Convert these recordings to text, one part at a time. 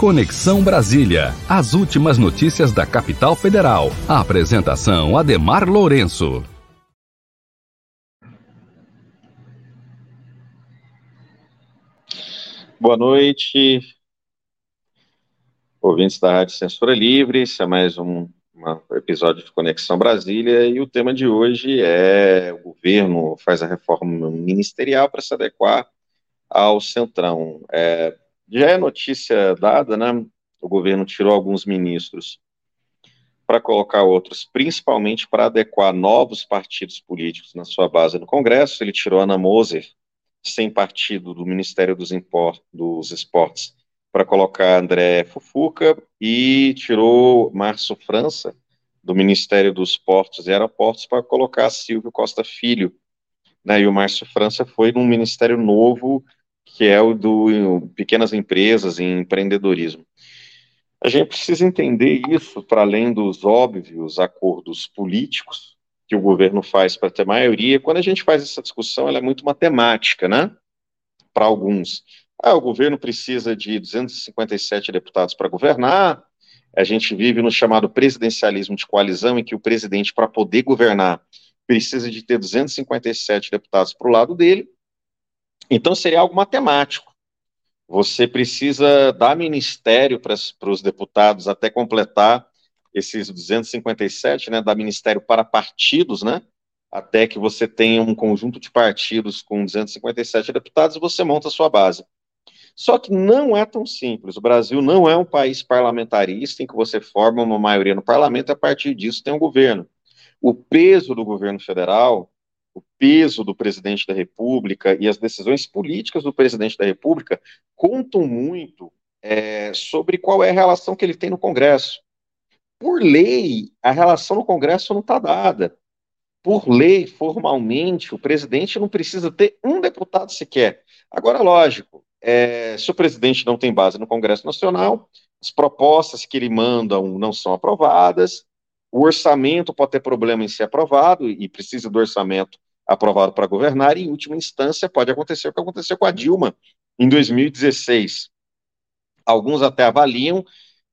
Conexão Brasília. As últimas notícias da capital federal. A apresentação Ademar Lourenço. Boa noite, ouvintes da Rádio Censura Livre. Esse é mais um, um episódio de Conexão Brasília e o tema de hoje é o governo faz a reforma ministerial para se adequar ao Centrão. É, já é notícia dada, né? O governo tirou alguns ministros para colocar outros, principalmente para adequar novos partidos políticos na sua base no Congresso. Ele tirou Ana Moser, sem partido, do Ministério dos, Import, dos Esportes, para colocar André Fufuca, e tirou Márcio França, do Ministério dos Portos e Aeroportos, para colocar Silvio Costa Filho. Né, e o Márcio França foi num ministério novo que é o do pequenas empresas e empreendedorismo. A gente precisa entender isso para além dos óbvios acordos políticos que o governo faz para ter maioria. Quando a gente faz essa discussão, ela é muito matemática, né? Para alguns. Ah, o governo precisa de 257 deputados para governar. A gente vive no chamado presidencialismo de coalizão, em que o presidente, para poder governar, precisa de ter 257 deputados para o lado dele então seria algo matemático. Você precisa dar ministério para os deputados até completar esses 257, né, dar ministério para partidos, né, até que você tenha um conjunto de partidos com 257 deputados e você monta a sua base. Só que não é tão simples. O Brasil não é um país parlamentarista em que você forma uma maioria no parlamento e a partir disso tem um governo. O peso do governo federal o peso do presidente da República e as decisões políticas do presidente da República contam muito é, sobre qual é a relação que ele tem no Congresso. Por lei, a relação no Congresso não está dada. Por lei, formalmente, o presidente não precisa ter um deputado sequer. Agora, lógico, é, se o presidente não tem base no Congresso Nacional, as propostas que ele manda não são aprovadas, o orçamento pode ter problema em ser aprovado e precisa do orçamento aprovado para governar, e em última instância pode acontecer o que aconteceu com a Dilma em 2016. Alguns até avaliam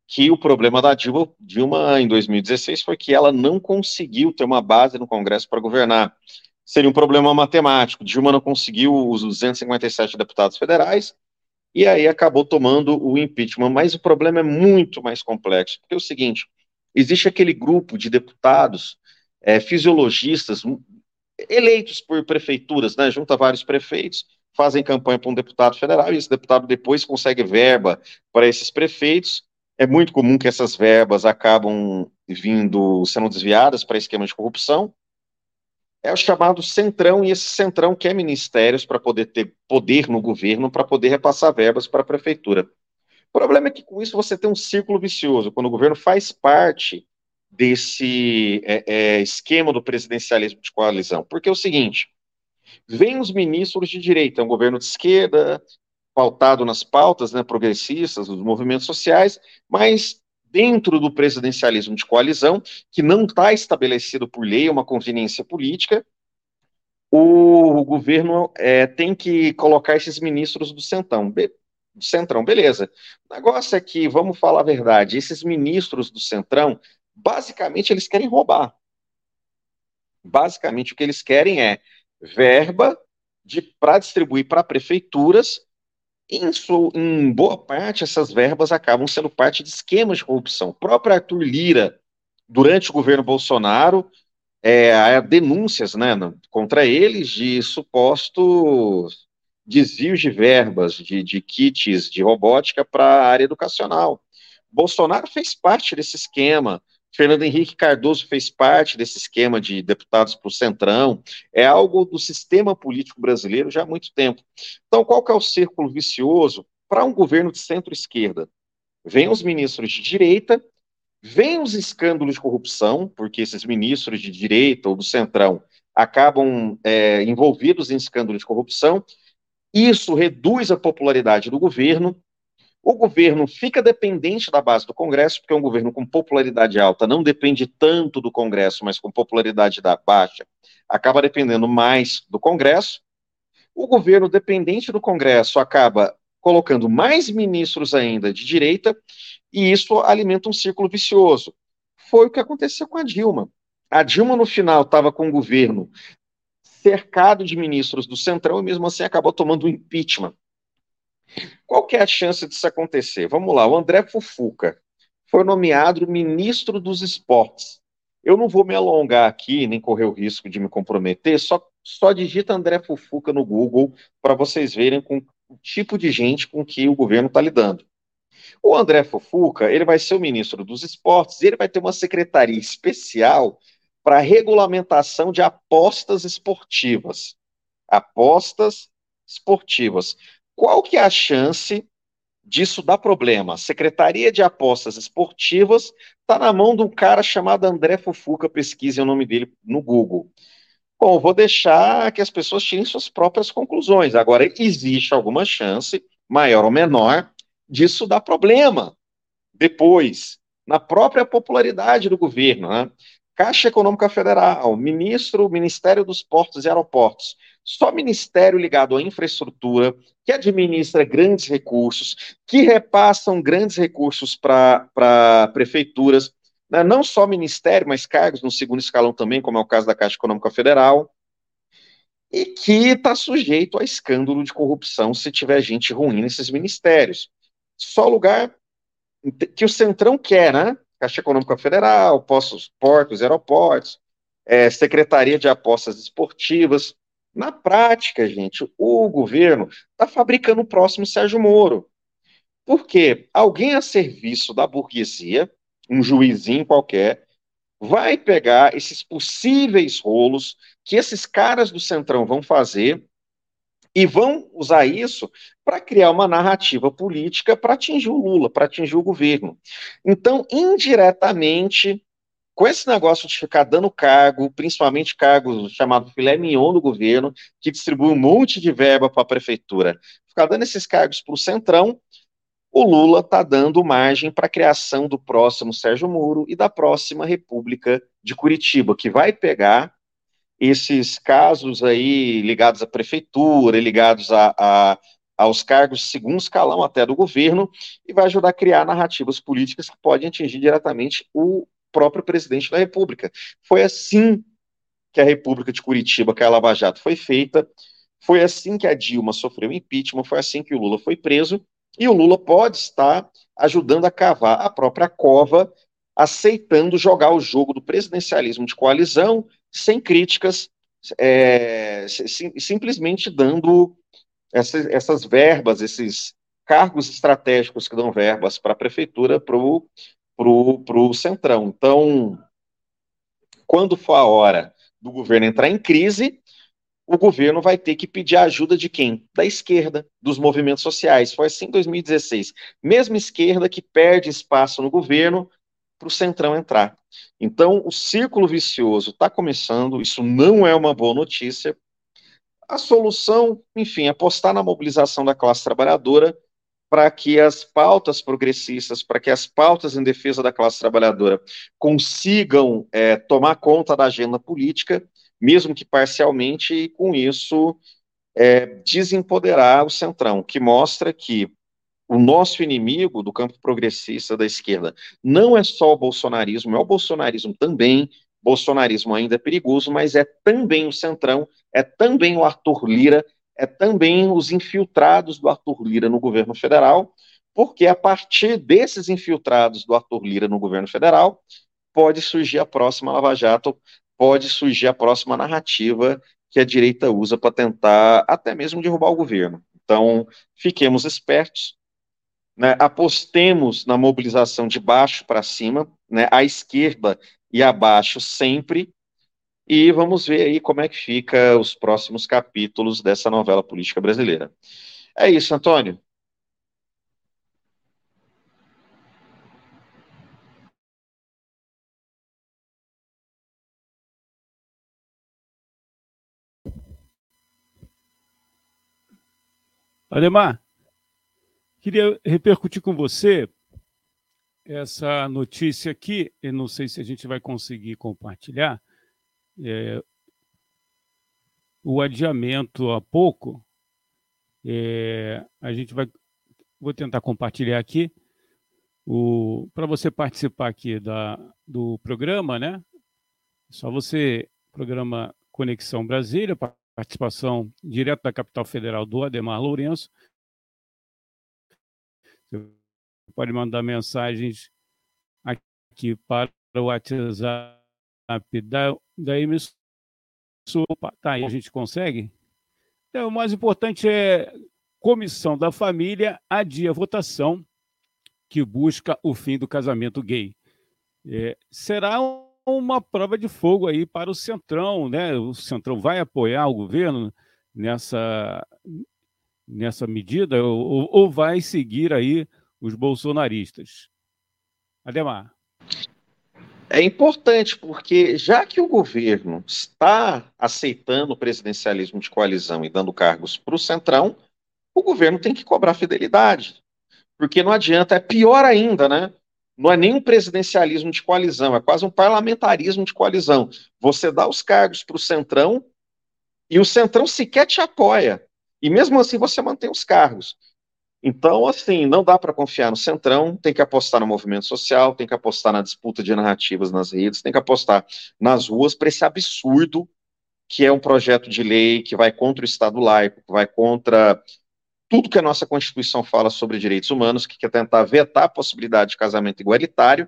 que o problema da Dilma, Dilma em 2016 foi que ela não conseguiu ter uma base no Congresso para governar. Seria um problema matemático. Dilma não conseguiu os 257 deputados federais e aí acabou tomando o impeachment. Mas o problema é muito mais complexo, porque é o seguinte: existe aquele grupo de deputados é, fisiologistas eleitos por prefeituras, né, junta vários prefeitos, fazem campanha para um deputado federal e esse deputado depois consegue verba para esses prefeitos. É muito comum que essas verbas acabam vindo, sendo desviadas para esquemas de corrupção. É o chamado centrão, e esse centrão quer ministérios para poder ter poder no governo, para poder repassar verbas para a prefeitura. O problema é que com isso você tem um círculo vicioso. Quando o governo faz parte desse é, é, esquema do presidencialismo de coalizão. Porque é o seguinte: vem os ministros de direita, um governo de esquerda, pautado nas pautas né, progressistas, dos movimentos sociais, mas dentro do presidencialismo de coalizão, que não está estabelecido por lei, é uma conveniência política, o, o governo é, tem que colocar esses ministros do centrão. Be do centrão, beleza. O negócio é que, vamos falar a verdade, esses ministros do centrão basicamente eles querem roubar. Basicamente o que eles querem é verba para distribuir para prefeituras. Em, em, boa parte, essas verbas acabam sendo parte de esquemas de corrupção. O próprio Arthur Lira, durante o governo Bolsonaro, é, há denúncias né, contra eles de supostos desvios de verbas, de, de kits de robótica para a área educacional. Bolsonaro fez parte desse esquema. Fernando Henrique Cardoso fez parte desse esquema de deputados para o Centrão, é algo do sistema político brasileiro já há muito tempo. Então, qual que é o círculo vicioso para um governo de centro-esquerda? Vem os ministros de direita, vem os escândalos de corrupção, porque esses ministros de direita ou do Centrão acabam é, envolvidos em escândalos de corrupção, isso reduz a popularidade do governo, o governo fica dependente da base do Congresso, porque é um governo com popularidade alta não depende tanto do Congresso, mas com popularidade da baixa, acaba dependendo mais do Congresso. O governo dependente do Congresso acaba colocando mais ministros ainda de direita, e isso alimenta um círculo vicioso. Foi o que aconteceu com a Dilma. A Dilma, no final, estava com o governo cercado de ministros do Centrão e mesmo assim acabou tomando um impeachment. Qual que é a chance disso acontecer? Vamos lá, o André Fufuca foi nomeado ministro dos esportes. Eu não vou me alongar aqui, nem correr o risco de me comprometer, só, só digita André Fufuca no Google para vocês verem com o tipo de gente com que o governo está lidando. O André Fufuca, ele vai ser o ministro dos esportes, e ele vai ter uma secretaria especial para regulamentação de apostas esportivas. Apostas esportivas. Qual que é a chance disso dar problema? Secretaria de Apostas Esportivas está na mão de um cara chamado André Fufuca, pesquisem o nome dele no Google. Bom, vou deixar que as pessoas tirem suas próprias conclusões. Agora, existe alguma chance, maior ou menor, disso dar problema depois, na própria popularidade do governo. Né? Caixa Econômica Federal, ministro, Ministério dos Portos e Aeroportos. Só ministério ligado à infraestrutura, que administra grandes recursos, que repassam grandes recursos para prefeituras, né? não só ministério, mas cargos no segundo escalão também, como é o caso da Caixa Econômica Federal, e que está sujeito a escândalo de corrupção se tiver gente ruim nesses ministérios. Só lugar que o Centrão quer, né? Caixa Econômica Federal, postos, portos, aeroportos, é, Secretaria de Apostas Esportivas. Na prática, gente, o governo está fabricando o próximo Sérgio Moro. Por quê? Alguém a serviço da burguesia, um juizinho qualquer, vai pegar esses possíveis rolos que esses caras do Centrão vão fazer e vão usar isso para criar uma narrativa política para atingir o Lula, para atingir o governo. Então, indiretamente, com esse negócio de ficar dando cargo, principalmente cargos chamado filé mignon do governo, que distribui um monte de verba para a prefeitura, ficar dando esses cargos para o Centrão, o Lula está dando margem para a criação do próximo Sérgio Moro e da próxima República de Curitiba, que vai pegar esses casos aí ligados à prefeitura, ligados a, a, aos cargos de segundo escalão até do governo, e vai ajudar a criar narrativas políticas que podem atingir diretamente o próprio presidente da República. Foi assim que a República de Curitiba, que é a Lava Jato, foi feita, foi assim que a Dilma sofreu impeachment, foi assim que o Lula foi preso, e o Lula pode estar ajudando a cavar a própria cova, aceitando jogar o jogo do presidencialismo de coalizão, sem críticas, é, sim, simplesmente dando essas, essas, verbas, esses cargos estratégicos que dão verbas para a prefeitura para o pro, pro Centrão. Então, quando for a hora do governo entrar em crise, o governo vai ter que pedir a ajuda de quem? Da esquerda, dos movimentos sociais. Foi assim em 2016. Mesma esquerda que perde espaço no governo para o Centrão entrar. Então, o círculo vicioso está começando, isso não é uma boa notícia. A solução, enfim, apostar na mobilização da classe trabalhadora para que as pautas progressistas, para que as pautas em defesa da classe trabalhadora consigam é, tomar conta da agenda política, mesmo que parcialmente, e com isso é, desempoderar o Centrão, que mostra que o nosso inimigo do campo progressista da esquerda não é só o bolsonarismo, é o bolsonarismo também. Bolsonarismo ainda é perigoso, mas é também o Centrão, é também o Arthur Lira, é também os infiltrados do Arthur Lira no governo federal, porque a partir desses infiltrados do Arthur Lira no governo federal, pode surgir a próxima Lava Jato, pode surgir a próxima narrativa que a direita usa para tentar até mesmo derrubar o governo. Então, fiquemos espertos, né, apostemos na mobilização de baixo para cima, né, à esquerda e abaixo sempre, e vamos ver aí como é que fica os próximos capítulos dessa novela política brasileira. É isso, Antônio. Ademar, Queria repercutir com você essa notícia aqui, eu não sei se a gente vai conseguir compartilhar, é, o adiamento há pouco, é, a gente vai vou tentar compartilhar aqui. Para você participar aqui da, do programa, né? Só você, programa Conexão Brasília, participação direto da capital federal do Ademar Lourenço. Você pode mandar mensagens aqui para o WhatsApp da, da emissora. Tá aí, a gente consegue? Então, o mais importante é Comissão da Família adia votação que busca o fim do casamento gay. É, será uma prova de fogo aí para o Centrão, né? O Centrão vai apoiar o governo nessa, nessa medida ou, ou vai seguir aí os bolsonaristas? Ademar. É importante porque, já que o governo está aceitando o presidencialismo de coalizão e dando cargos para o Centrão, o governo tem que cobrar fidelidade. Porque não adianta, é pior ainda, né? Não é nem um presidencialismo de coalizão, é quase um parlamentarismo de coalizão. Você dá os cargos para o Centrão e o Centrão sequer te apoia. E mesmo assim você mantém os cargos. Então, assim, não dá para confiar no Centrão, tem que apostar no movimento social, tem que apostar na disputa de narrativas nas redes, tem que apostar nas ruas para esse absurdo que é um projeto de lei que vai contra o Estado laico, que vai contra tudo que a nossa Constituição fala sobre direitos humanos, que quer tentar vetar a possibilidade de casamento igualitário.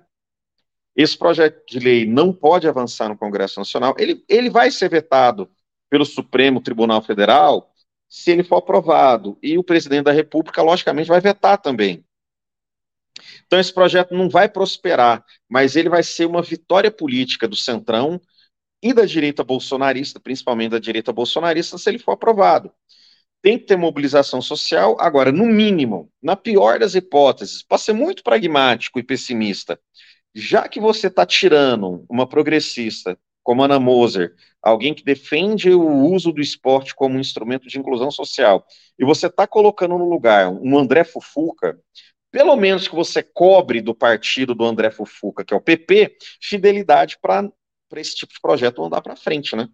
Esse projeto de lei não pode avançar no Congresso Nacional. Ele, ele vai ser vetado pelo Supremo Tribunal Federal se ele for aprovado. E o presidente da República, logicamente, vai vetar também. Então, esse projeto não vai prosperar, mas ele vai ser uma vitória política do Centrão e da direita bolsonarista, principalmente da direita bolsonarista, se ele for aprovado. Tem que ter mobilização social. Agora, no mínimo, na pior das hipóteses, para ser muito pragmático e pessimista, já que você está tirando uma progressista como Ana Moser, alguém que defende o uso do esporte como um instrumento de inclusão social, e você está colocando no lugar um André Fufuca, pelo menos que você cobre do partido do André Fufuca, que é o PP, fidelidade para esse tipo de projeto andar para frente, né?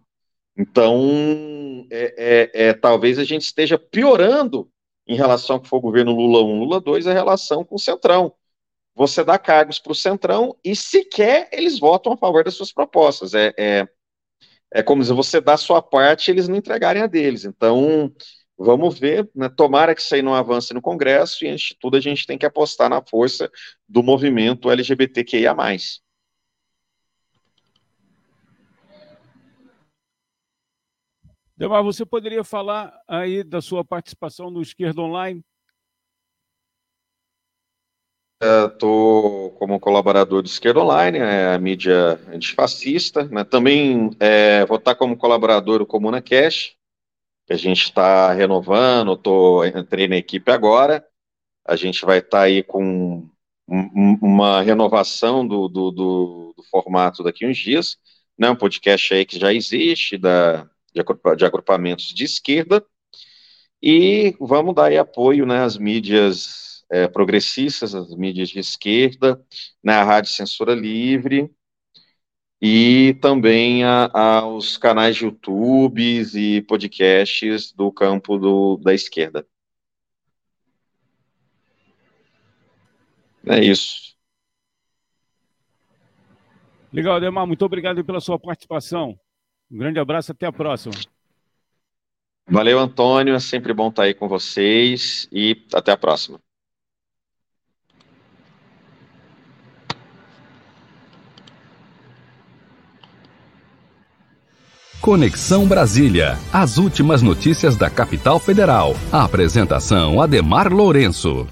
Então, é, é, é, talvez a gente esteja piorando em relação ao que foi o governo Lula 1, Lula 2, a relação com o Centrão você dá cargos para o Centrão e sequer eles votam a favor das suas propostas. É, é, é como se você dá a sua parte e eles não entregarem a deles. Então, vamos ver, né? tomara que isso aí não avance no Congresso e, antes de tudo, a gente tem que apostar na força do movimento LGBTQIA+. Demar, você poderia falar aí da sua participação no Esquerda Online? Estou como colaborador do Esquerda Online, é a mídia antifascista. Né? Também é, vou estar como colaborador do Comuna Cash, que a gente está renovando, tô, entrei na equipe agora. A gente vai estar tá aí com um, uma renovação do, do, do, do, formato daqui uns dias. Né? Um podcast aí que já existe, da, de, agrupamentos de esquerda. E vamos dar apoio né, às mídias é, progressistas, as mídias de esquerda, na né, Rádio Censura Livre, e também a, aos canais de YouTube e podcasts do campo do, da esquerda. É isso. Legal, Ademar, muito obrigado pela sua participação. Um grande abraço, até a próxima. Valeu, Antônio, é sempre bom estar aí com vocês e até a próxima. Conexão Brasília. As últimas notícias da capital federal. A apresentação Ademar Lourenço.